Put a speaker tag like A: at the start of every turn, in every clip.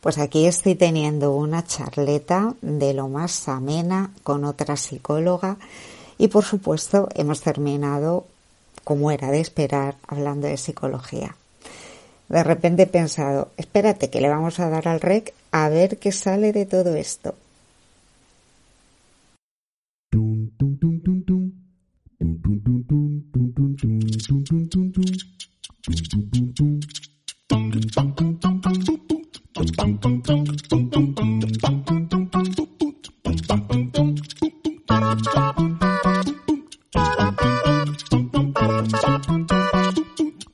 A: Pues aquí estoy teniendo una charleta de lo más amena con otra psicóloga y por supuesto hemos terminado, como era de esperar, hablando de psicología. De repente he pensado, espérate que le vamos a dar al rec a ver qué sale de todo esto.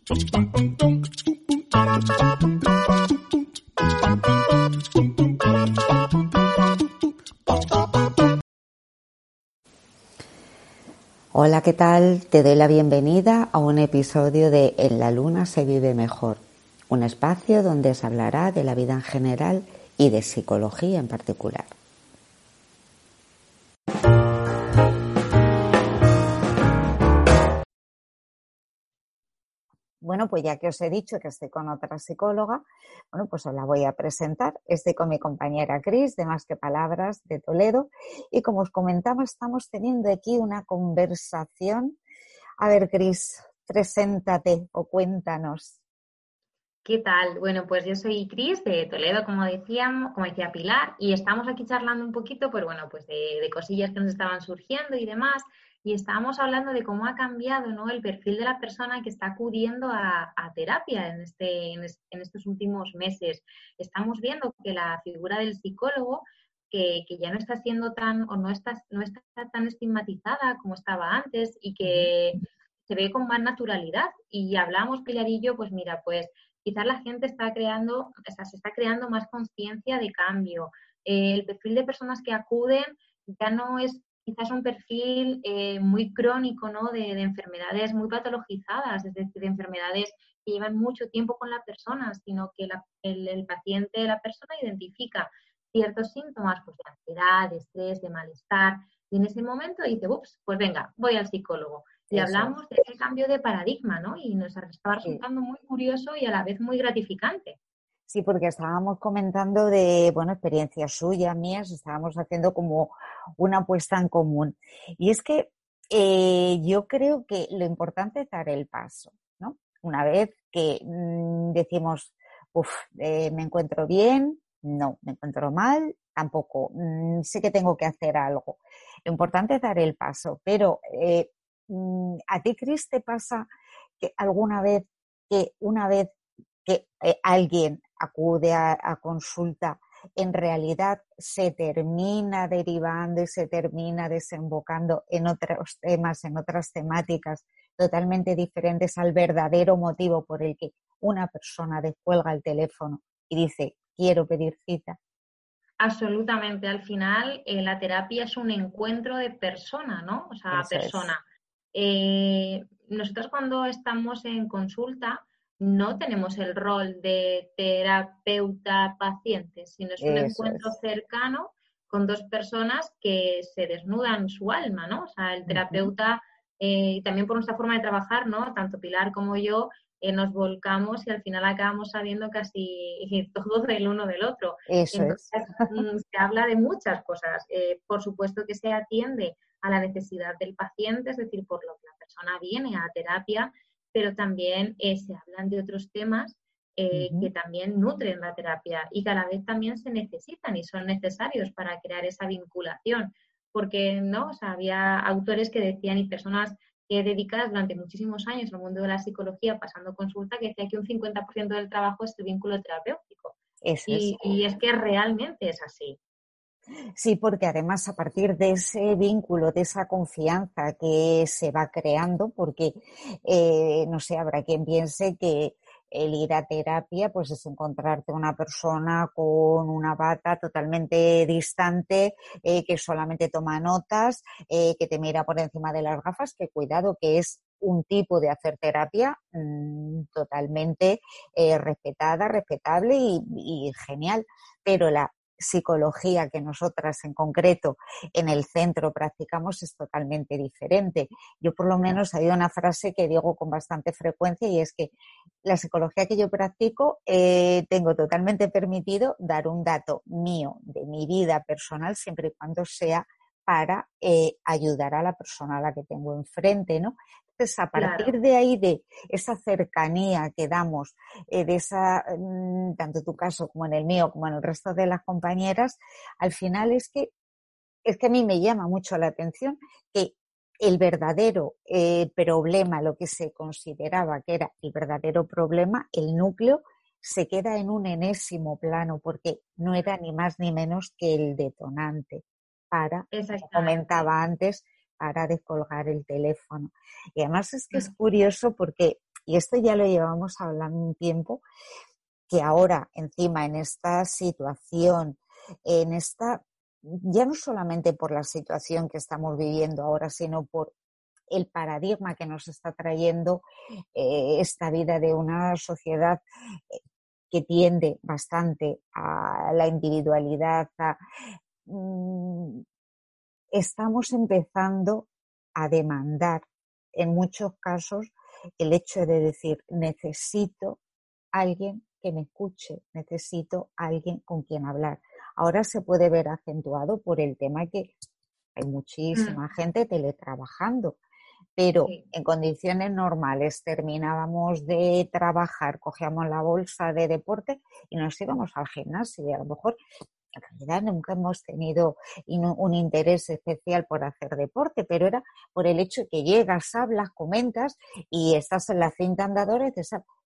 A: Hola, ¿qué tal? Te doy la bienvenida a un episodio de En la Luna se vive mejor, un espacio donde se hablará de la vida en general y de psicología en particular. Bueno, pues ya que os he dicho que estoy con otra psicóloga, bueno, pues os la voy a presentar. Estoy con mi compañera Cris, de Más que Palabras, de Toledo. Y como os comentaba, estamos teniendo aquí una conversación. A ver, Cris, preséntate o cuéntanos.
B: ¿Qué tal? Bueno, pues yo soy Cris de Toledo, como decíamos, como decía Pilar, y estamos aquí charlando un poquito, pues bueno, pues de, de cosillas que nos estaban surgiendo y demás y estábamos hablando de cómo ha cambiado ¿no? el perfil de la persona que está acudiendo a, terapia en, este, en, estos últimos meses. Estamos viendo que la figura del psicólogo, que, ya no está siendo tan o no está, no está tan estigmatizada como estaba antes y que se ve con más naturalidad. Y hablamos, Pilar y yo, pues mira, pues quizás la gente está creando, o sea, se está creando más conciencia de cambio. el perfil de personas que acuden ya no es quizás un perfil eh, muy crónico, ¿no? De, enfermedades muy patologizadas, es decir, de enfermedades que llevan mucho tiempo con la persona, sino que el, paciente, la persona identifica ciertos síntomas pues, de ansiedad, de estrés, de malestar, y en ese momento dice, ups, pues venga, voy al psicólogo. Y hablamos de ese cambio de paradigma, ¿no? Y nos estaba resultando muy curioso y a la vez muy gratificante.
A: Sí, porque estábamos comentando de, bueno, experiencias suyas, mías, estábamos haciendo como una apuesta en común. Y es que eh, yo creo que lo importante es dar el paso, ¿no? Una vez que mm, decimos, uff, eh, me encuentro bien, no, me encuentro mal, tampoco, mm, sé que tengo que hacer algo. Lo importante es dar el paso, pero eh, mm, a ti, Cris, te pasa que alguna vez, que una vez que alguien acude a, consulta, en realidad se termina derivando y se termina desembocando en otros temas, en otras temáticas totalmente diferentes al verdadero motivo por el que una persona descuelga el teléfono y dice, quiero pedir cita.
B: Absolutamente. Al final, eh, la terapia es un encuentro de persona, ¿no? O sea, persona. Eh, nosotros cuando estamos en consulta, no tenemos el rol de terapeuta-paciente, sino es un encuentro cercano con dos personas que se desnudan su alma, ¿no? O sea, el terapeuta, eh, y también por nuestra forma de trabajar, ¿no? Tanto Pilar como yo, eh, nos volcamos y al final acabamos sabiendo casi todo del uno del otro.
A: Eso
B: mm, Se habla de muchas cosas. Eh, por supuesto que se atiende a la necesidad del paciente, es decir, por lo que la persona viene a terapia, pero también eh, se hablan de otros temas eh, que también nutren la terapia y cada vez también se necesitan y son necesarios para crear esa vinculación. Porque, ¿no? O sea, había autores que decían y personas que dedicadas durante muchísimos años al mundo de la psicología, pasando consulta, que decía que un 50% del trabajo es el vínculo terapéutico. y, y es que realmente es así.
A: Sí, porque además a partir de ese vínculo, de esa confianza que se va creando, porque, eh, no sé, habrá quien piense que el ir a terapia, pues es encontrarte una persona con una bata totalmente distante, eh, que solamente toma notas, eh, que te mira por encima de las gafas, que cuidado, que es un tipo de hacer terapia mm, totalmente respetada, respetable y, y, genial. Pero la psicología que nosotras en concreto en el centro practicamos es totalmente diferente. Yo por lo menos hay una frase que digo con bastante frecuencia y es que la psicología que yo practico eh, tengo totalmente permitido dar un dato mío de mi vida personal siempre y cuando sea para eh, ayudar a la persona a la que tengo enfrente, ¿no? Entonces, a partir de ahí, de esa cercanía que damos, eh, de esa, mm, tanto tu caso como en el mío, como en el resto de las compañeras, al final es que, es que a mí me llama mucho la atención que el verdadero eh, problema, lo que se consideraba que era el verdadero problema, el núcleo, se queda en un enésimo plano porque no era ni más ni menos que el detonante para, como comentaba antes, para descolgar el teléfono. Y además es que es curioso porque, y esto ya lo llevamos hablando un tiempo, que ahora encima en esta situación, en esta, ya no solamente por la situación que estamos viviendo ahora, sino por el paradigma que nos está trayendo eh, esta vida de una sociedad eh, que tiende bastante a la individualidad, a, mm, estamos empezando a demandar en muchos casos el hecho de decir necesito alguien que me escuche, necesito alguien con quien hablar. Ahora se puede ver acentuado por el tema que hay muchísima mm. gente teletrabajando, pero en condiciones normales terminábamos de trabajar, cogíamos la bolsa de deporte y nos íbamos al gimnasio y a lo mejor en realidad nunca hemos tenido un interés especial por hacer deporte, pero era por el hecho de que llegas, hablas, comentas y estás en la cinta andadora,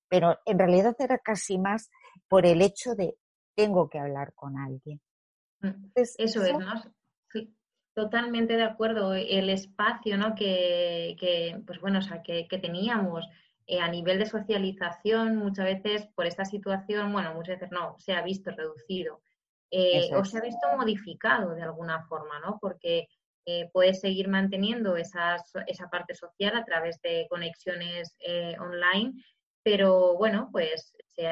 A: pero en realidad era casi más por el hecho de tengo que hablar con alguien.
B: Mm, eso, es, ¿no? Sí, totalmente de acuerdo. El espacio, ¿no? Que, que pues bueno, o sea, que, que teníamos eh, a nivel de socialización, muchas veces por esta situación, bueno, muchas veces no, se ha visto reducido eh, o se ha visto modificado de alguna forma, ¿no? Porque eh, puedes seguir manteniendo esa parte social a través de conexiones eh, online, pero bueno, pues se,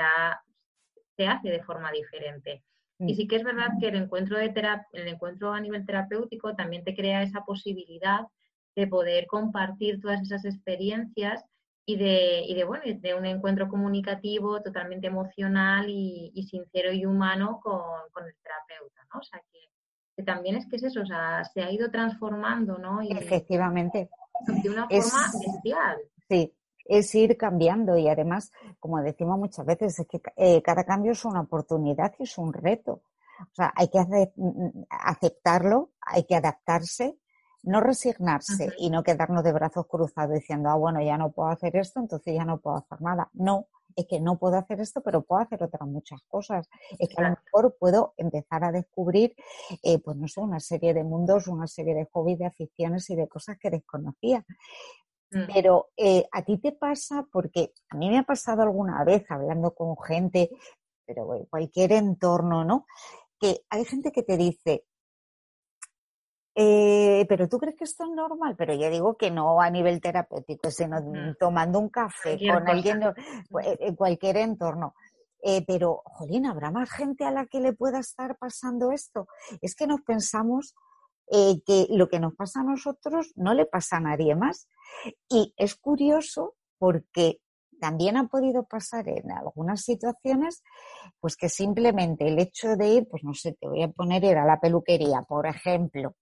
B: se hace de forma diferente. Y sí que es verdad que el encuentro, de el encuentro a nivel terapéutico también te crea esa posibilidad de poder compartir todas esas experiencias y de, y de, bueno, de un encuentro comunicativo totalmente emocional y, sincero y humano con, el terapeuta, ¿no? O sea, que, también es que es eso, o sea, se ha ido transformando, ¿no?
A: Efectivamente.
B: De una forma bestial.
A: Sí, es ir cambiando y además, como decimos muchas veces, es que eh, cada cambio es una oportunidad y es un reto. O sea, hay que mm, mm, aceptarlo, hay que adaptarse no resignarse y no quedarnos de brazos cruzados diciendo, ah, bueno, ya no puedo hacer esto, entonces ya no puedo hacer nada. No, es que no puedo hacer esto, pero puedo hacer otras muchas cosas. Es que a lo mejor puedo empezar a descubrir, eh, pues no sé, una serie de mundos, una serie de hobbies, de aficiones y de cosas que desconocía. Mm. Pero eh, a ti te pasa, porque a mí me ha pasado alguna vez hablando con gente, pero en cualquier entorno, ¿no? Que hay gente que te dice, eh, pero tú crees que esto es normal, pero yo digo que no a nivel terapéutico, sino tomando un café con alguien pues, en cualquier entorno. Eh, pero, jolín, ¿habrá más gente a la que le pueda estar pasando esto? Es que nos pensamos eh, que lo que nos pasa a nosotros no le pasa a nadie más. Y es curioso porque también ha podido pasar en algunas situaciones, pues que simplemente el hecho de ir, pues no sé, te voy a poner ir a la peluquería, por ejemplo,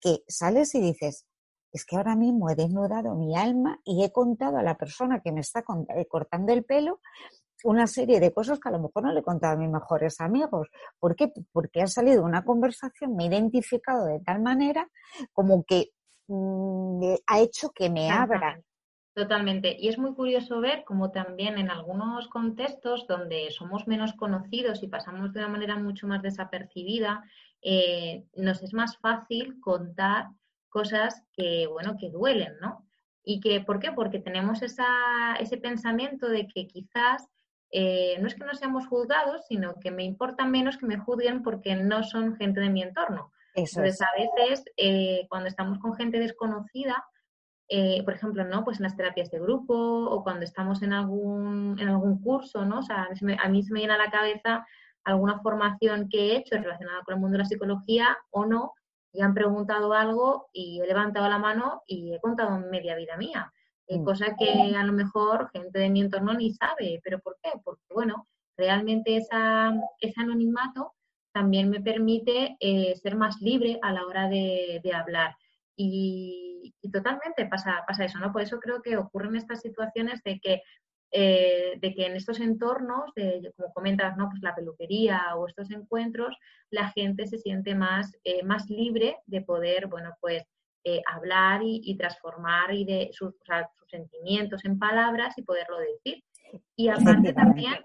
A: que sales y dices, es que ahora mismo he desnudado mi alma y he contado a la persona que me está eh, cortando el pelo una serie de cosas que a lo mejor no le he contado a mis mejores amigos. ¿Por qué? Porque ha salido una conversación, me he identificado de tal manera como que mm, ha hecho que me abra.
B: Totalmente. Y es muy curioso ver cómo también en algunos contextos donde somos menos conocidos y pasamos de una manera mucho más desapercibida, eh, nos es más fácil contar cosas que, bueno, que duelen, ¿no? ¿Y que, por qué? Porque tenemos esa, ese pensamiento de que quizás eh, no es que no seamos juzgados, sino que me importa menos que me juzguen porque no son gente de mi entorno. Entonces, a veces, eh, cuando estamos con gente desconocida, por ejemplo, ¿no? Pues en las terapias de grupo o cuando estamos en algún, en algún curso, ¿no? O sea, a mí, se me, a mí se me viene a la cabeza alguna formación que he hecho relacionada con el mundo de la psicología o no, y han preguntado algo y he levantado la mano y he contado media vida mía. Eh, mm. cosa que a lo mejor gente de mi entorno ni sabe. ¿Pero por qué? Porque, bueno, realmente esa, ese anonimato también me permite eh, ser más libre a la hora de, hablar. Y, totalmente pasa, pasa eso, ¿no? Por eso creo que ocurren estas situaciones de que, eh, de que en estos entornos, de, como comentas, ¿no? Pues la peluquería o estos encuentros, la gente se siente más, eh, más libre de poder, bueno, pues hablar y, transformar y de sus, sus sentimientos en palabras y poderlo decir. Y aparte también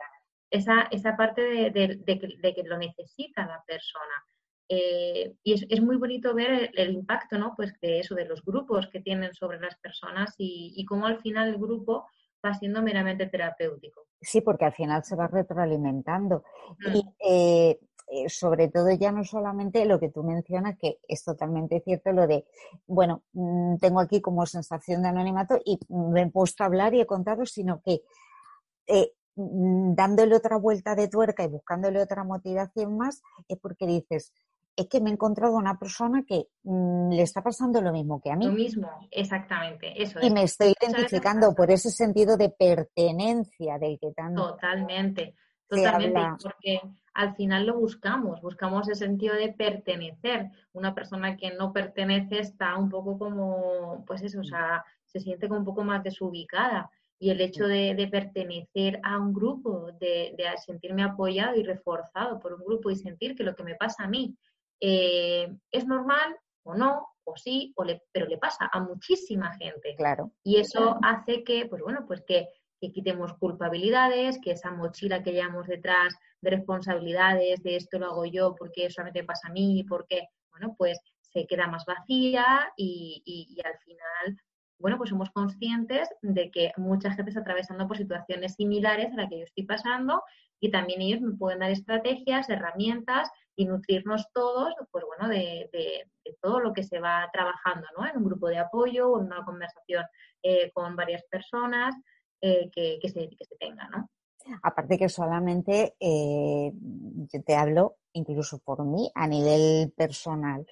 B: esa, esa parte de, de, que, lo necesita la persona. Eh, y es, es, muy bonito ver el, impacto, ¿no? Pues de eso, de los grupos que tienen sobre las personas y, y cómo al final el grupo va siendo meramente terapéutico.
A: Sí, porque al final se va retroalimentando. Mm. Y eh, eh, sobre todo ya no solamente lo que tú mencionas, que es totalmente cierto, lo de, bueno, mm, tengo aquí como sensación de anonimato y me he puesto a hablar y he contado, sino que Mm, dándole otra vuelta de tuerca y buscándole otra motivación más, es porque dices, es que me he encontrado una persona que mm, le está pasando lo mismo que a mí.
B: Lo mismo, exactamente, eso.
A: Y me estoy identificando por ese sentido de pertenencia del que tanto.
B: Totalmente, totalmente, porque al final lo buscamos, buscamos el sentido de pertenecer. Una persona que no pertenece está un poco como, pues eso, o sea, se siente como un poco más desubicada y el hecho de, pertenecer a un grupo, de, sentirme apoyado y reforzado por un grupo y sentir que lo que me pasa a mí eh, es normal o no, o sí, o le, pero le pasa a muchísima gente.
A: Claro.
B: Y eso hace que, pues bueno, pues que, que, quitemos culpabilidades, que esa mochila que llevamos detrás de responsabilidades, de esto lo hago yo porque solamente pasa a mí, porque, bueno, pues se queda más vacía y, y al final bueno, pues somos conscientes de que mucha gente está atravesando por situaciones similares a la que yo estoy pasando y también ellos me pueden dar estrategias, herramientas y nutrirnos todos, pues bueno, de, todo lo que se va trabajando, ¿no? En un grupo de apoyo o en una conversación eh, con varias personas eh, que, se, que se tenga, ¿no?
A: Aparte que solamente eh, yo te hablo incluso por mí a nivel personal.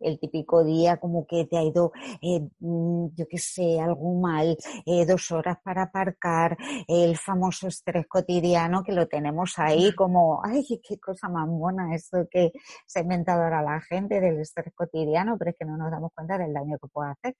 A: El típico día como que te ha ido, eh, mm, yo qué sé, algo mal, eh, dos horas para aparcar, el famoso estrés cotidiano que lo tenemos ahí como, ay, qué cosa más buena eso que se ha inventado ahora la gente del estrés cotidiano, pero es que no nos damos cuenta del daño que puede hacer.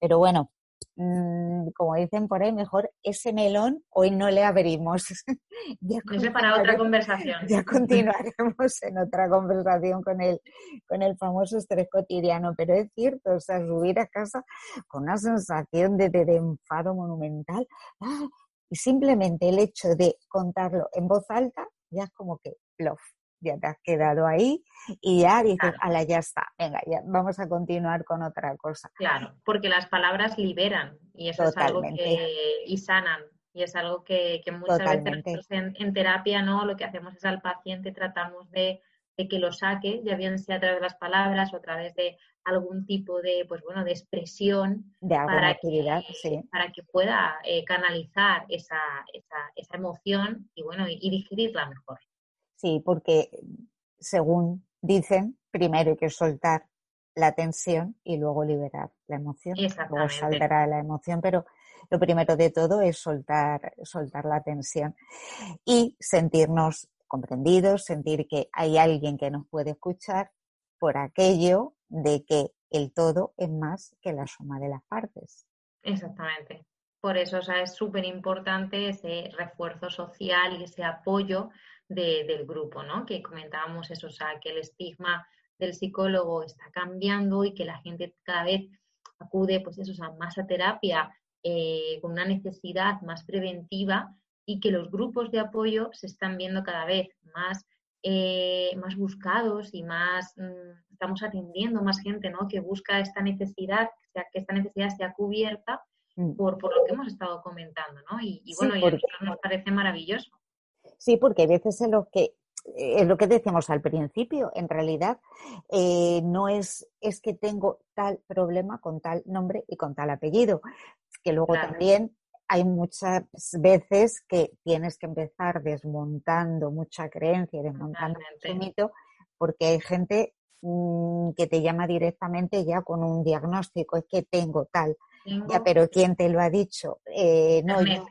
A: Pero bueno, Mm, como dicen por ahí, mejor ese melón hoy no le abrimos.
B: ya para otra conversación.
A: Ya continuaremos en otra conversación con el, con el famoso estrés cotidiano, pero es cierto, o sea, subir a casa con una sensación de, de, enfado monumental ¡ah! y simplemente el hecho de contarlo en voz alta ya es como que plof, ya te has quedado ahí y ya dices, ala, ya está, venga, ya vamos a continuar con otra cosa.
B: Claro, porque las palabras liberan y eso es algo que, y sanan. Y es algo que, muchas veces en, terapia no lo que hacemos es al paciente tratamos de, que lo saque, ya bien sea a través de las palabras o a través de algún tipo de, pues bueno, de expresión
A: de
B: para,
A: actividad,
B: que, para que pueda eh, canalizar esa, esa, esa, emoción y bueno, y digerirla mejor.
A: Sí, porque según dicen, primero hay que soltar la tensión y luego liberar la emoción. Luego saldrá la emoción, pero lo primero de todo es soltar, soltar la tensión y sentirnos comprendidos, sentir que hay alguien que nos puede escuchar por aquello de que el todo es más que la suma de las partes.
B: Exactamente. Por eso es súper importante ese refuerzo social y ese apoyo del grupo, ¿no? Que comentábamos eso, o sea, que el estigma del psicólogo está cambiando y que la gente cada vez acude, pues eso, o más a terapia eh, con una necesidad más preventiva y que los grupos de apoyo se están viendo cada vez más, eh, más buscados y más, mm, estamos atendiendo más gente, ¿no? Que busca esta necesidad, que esta necesidad sea cubierta mm. por, por lo que hemos estado comentando, ¿no? Y, bueno, y a nosotros nos parece maravilloso.
A: Sí, porque a veces es lo que es lo que decíamos al principio, en realidad eh, no es, es que tengo tal problema con tal nombre y con tal apellido, que luego también hay muchas veces que tienes que empezar desmontando mucha creencia y desmontando mucho mito, porque hay gente mm, que te llama directamente ya con un diagnóstico, es que tengo tal. Ya, pero ¿quién te lo ha dicho? Eh, no, yo,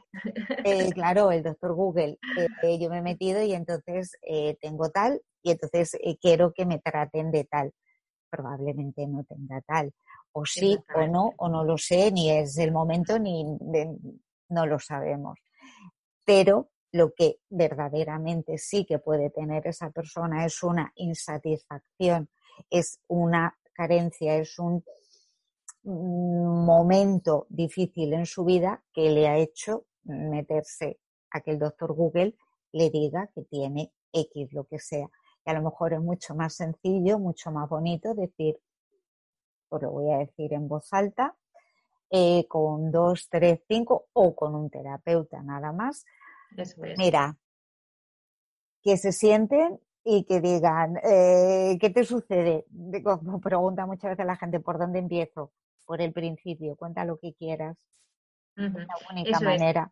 A: eh, claro, el doctor Google. Eh, yo me he metido y entonces tengo tal y entonces quiero que me traten de tal. Probablemente no tenga tal. O sí o no, o no lo sé, ni es el momento, ni no lo sabemos. Pero lo que verdaderamente sí que puede tener esa persona es una insatisfacción, es una carencia, es un momento difícil en su vida que le ha hecho meterse a que el doctor Google le diga que tiene X, lo que sea. Y a lo mejor es mucho más sencillo, mucho más bonito decir, pues lo voy a decir en voz alta, eh, con dos, tres, cinco o con un terapeuta nada más. Mira, que se sienten y que digan, eh, ¿qué te sucede? Como pregunta muchas veces la gente, ¿por dónde empiezo? Por el principio, cuenta lo que quieras. la única manera.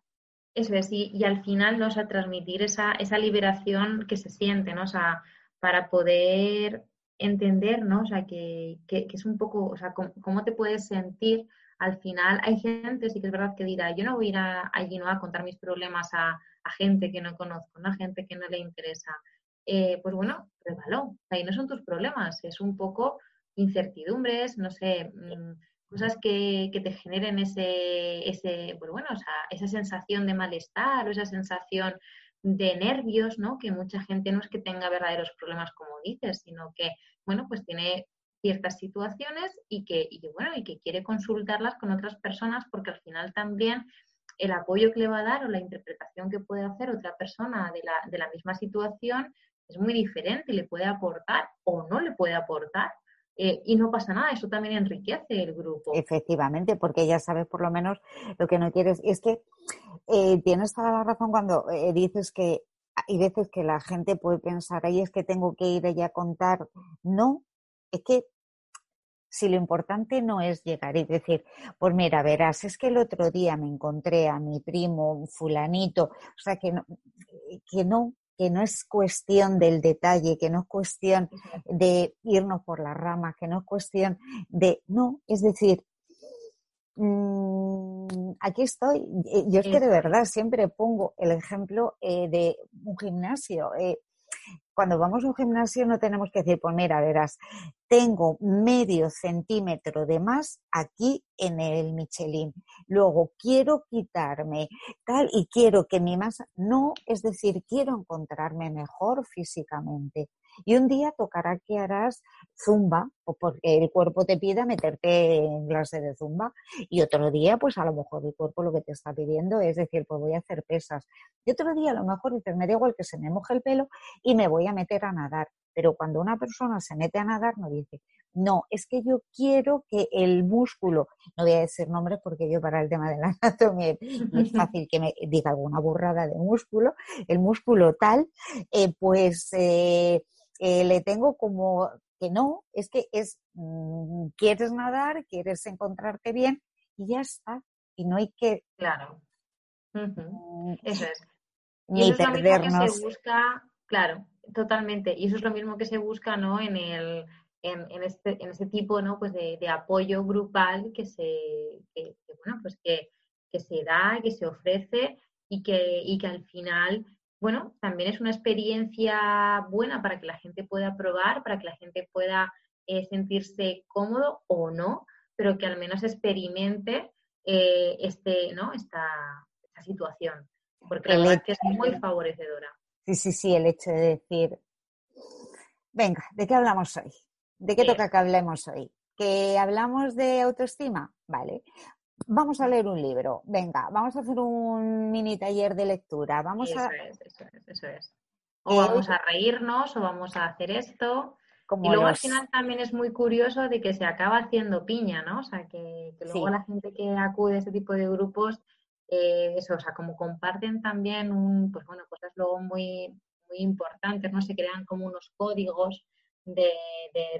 B: Eso es, y, al final, ¿no? O transmitir esa, esa liberación que se siente, ¿no? O sea, para poder entender, ¿no? O sea, que, es un poco, o sea, cómo, te puedes sentir al final. Hay gente, sí que es verdad, que dirá, yo no voy a ir allí, ¿no? A contar mis problemas a, gente que no conozco, ¿no? A gente que no le interesa. Eh, pues bueno, pruébalo. Ahí no son tus problemas, es un poco incertidumbres, no sé, mm, cosas que, te generen ese, ese pues bueno, o esa sensación de malestar o esa sensación de nervios, ¿no? Que mucha gente no es que tenga verdaderos problemas como dices, sino que, bueno, pues tiene ciertas situaciones y que, y bueno, y que quiere consultarlas con otras personas porque al final también el apoyo que le va a dar o la interpretación que puede hacer otra persona de la, de la misma situación es muy diferente y le puede aportar o no le puede aportar eh, y no pasa nada, eso también enriquece el grupo.
A: Efectivamente, porque ya sabes por lo menos lo que no quieres. Y es que eh, tienes toda la razón cuando eh, dices que hay veces que la gente puede pensar, ahí es que tengo que ir allá a contar. No, es que si lo importante no es llegar y decir, pues mira, verás, es que el otro día me encontré a mi primo fulanito, o sea, que no, que no, que no es cuestión del detalle, que no es cuestión de irnos por las ramas, que no es cuestión de, no, es decir, mm, aquí estoy. Yo es que de verdad siempre pongo el ejemplo eh, de un gimnasio. Eh, cuando vamos a un gimnasio no tenemos que decir, pues mira, verás, tengo medio centímetro de más aquí en el Michelin. Luego quiero quitarme tal y quiero que mi masa, no, es decir, quiero encontrarme mejor físicamente. Y un día tocará que harás zumba, porque el cuerpo te pida meterte en clase de zumba. Y otro día, pues a lo mejor el cuerpo lo que te está pidiendo es decir, pues voy a hacer pesas. Y otro día a lo mejor dices, me da igual que se me moje el pelo y me voy a meter a nadar. Pero cuando una persona se mete a nadar, no dice, no, es que yo quiero que el músculo, no voy a decir nombres porque yo para el tema de la anatomía es fácil que me diga alguna burrada de músculo, el músculo tal, eh, pues eh, eh, le tengo como que no, es que es, mm, quieres nadar, quieres encontrarte bien y ya está. Y no hay que...
B: Claro. Mm, eso es. Ni perdernos. se busca, claro, totalmente. Y eso es lo mismo que se busca, ¿no? En el, en, este, en este tipo, ¿no? Pues de, apoyo grupal que se, que, bueno, pues que, que se da, que se ofrece y que, y que al final bueno, también es una experiencia buena para que la gente pueda probar, para que la gente pueda eh, sentirse cómodo o no, pero que al menos experimente eh, este, ¿no? esta, situación, porque la verdad que es muy favorecedora.
A: Sí, sí, sí, el hecho de decir, venga, ¿de qué hablamos hoy? ¿De qué toca que hablemos hoy? ¿Que hablamos de autoestima? Vale vamos a leer un libro, venga, vamos a hacer un mini taller de lectura, vamos
B: eso Es, eso es, eso es. O vamos a reírnos, o vamos a hacer esto. y luego al final también es muy curioso de que se acaba haciendo piña, ¿no? O sea, que, luego la gente que acude a este tipo de grupos, eh, eso, o sea, como comparten también un, pues bueno, cosas luego muy, muy importantes, ¿no? Se crean como unos códigos de,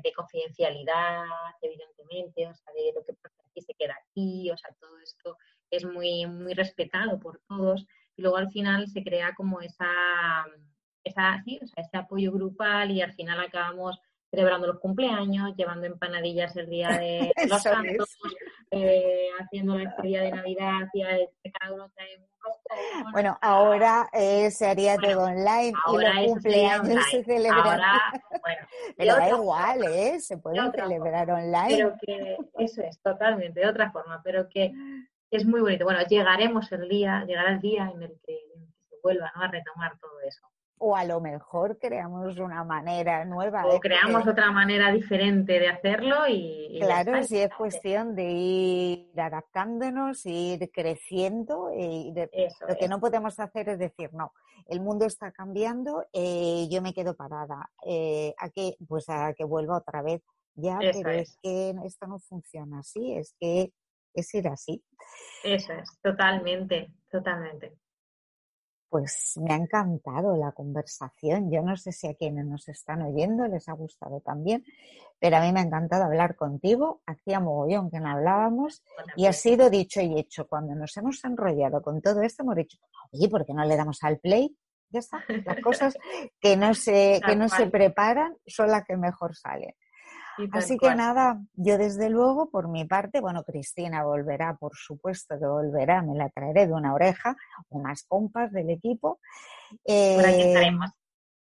B: de, confidencialidad, evidentemente, o sea, de lo que pasa aquí se queda aquí, o sea, todo esto es muy, muy respetado por todos y luego al final se crea como esa, esa sí, o sea, ese apoyo grupal y al final acabamos celebrando los cumpleaños, llevando empanadillas el día de los santos, eh, haciendo la despedida de Navidad y cada uno trae un.
A: Bueno, ahora eh, se haría todo online y los cumpleaños se celebran. bueno, pero da igual, ¿eh? Se pueden celebrar online.
B: Pero que eso es, totalmente, de otra forma, pero que es muy bonito. Bueno, llegaremos el día, llegará el día en el que, en el que se vuelva ¿no? a retomar todo eso
A: o a lo mejor creamos una manera nueva.
B: O creamos otra manera diferente de hacerlo y...
A: claro, sí es cuestión de ir adaptándonos, ir creciendo y lo que no podemos hacer es decir, no, el mundo está cambiando, eh, yo me quedo parada, eh, a que, pues a que vuelva otra vez. Ya, pero es. es que esto no funciona así, es que es ir así.
B: Eso es, totalmente, totalmente.
A: Pues me ha encantado la conversación. Yo no sé si a quienes nos están oyendo les ha gustado también, pero a mí me ha encantado hablar contigo. Hacía mogollón que no hablábamos y ha sido dicho y hecho. Cuando nos hemos enrollado con todo esto, hemos dicho, oye, ¿por qué no le damos al play? Ya está. Las cosas que no se, que no se preparan son las que mejor salen. Así que nada, yo desde luego, por mi parte, bueno, Cristina volverá, por supuesto que volverá, me la traeré de una oreja, unas compas del equipo.
B: por aquí eh, estaremos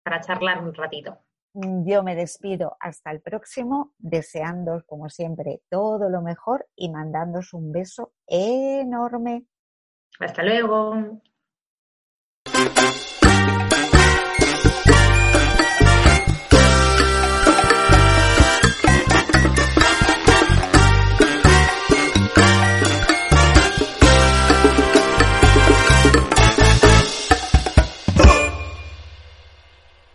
B: para charlar un ratito.
A: Yo me despido hasta el próximo, deseando, como siempre, todo lo mejor y mandándos un beso enorme.
B: Hasta luego.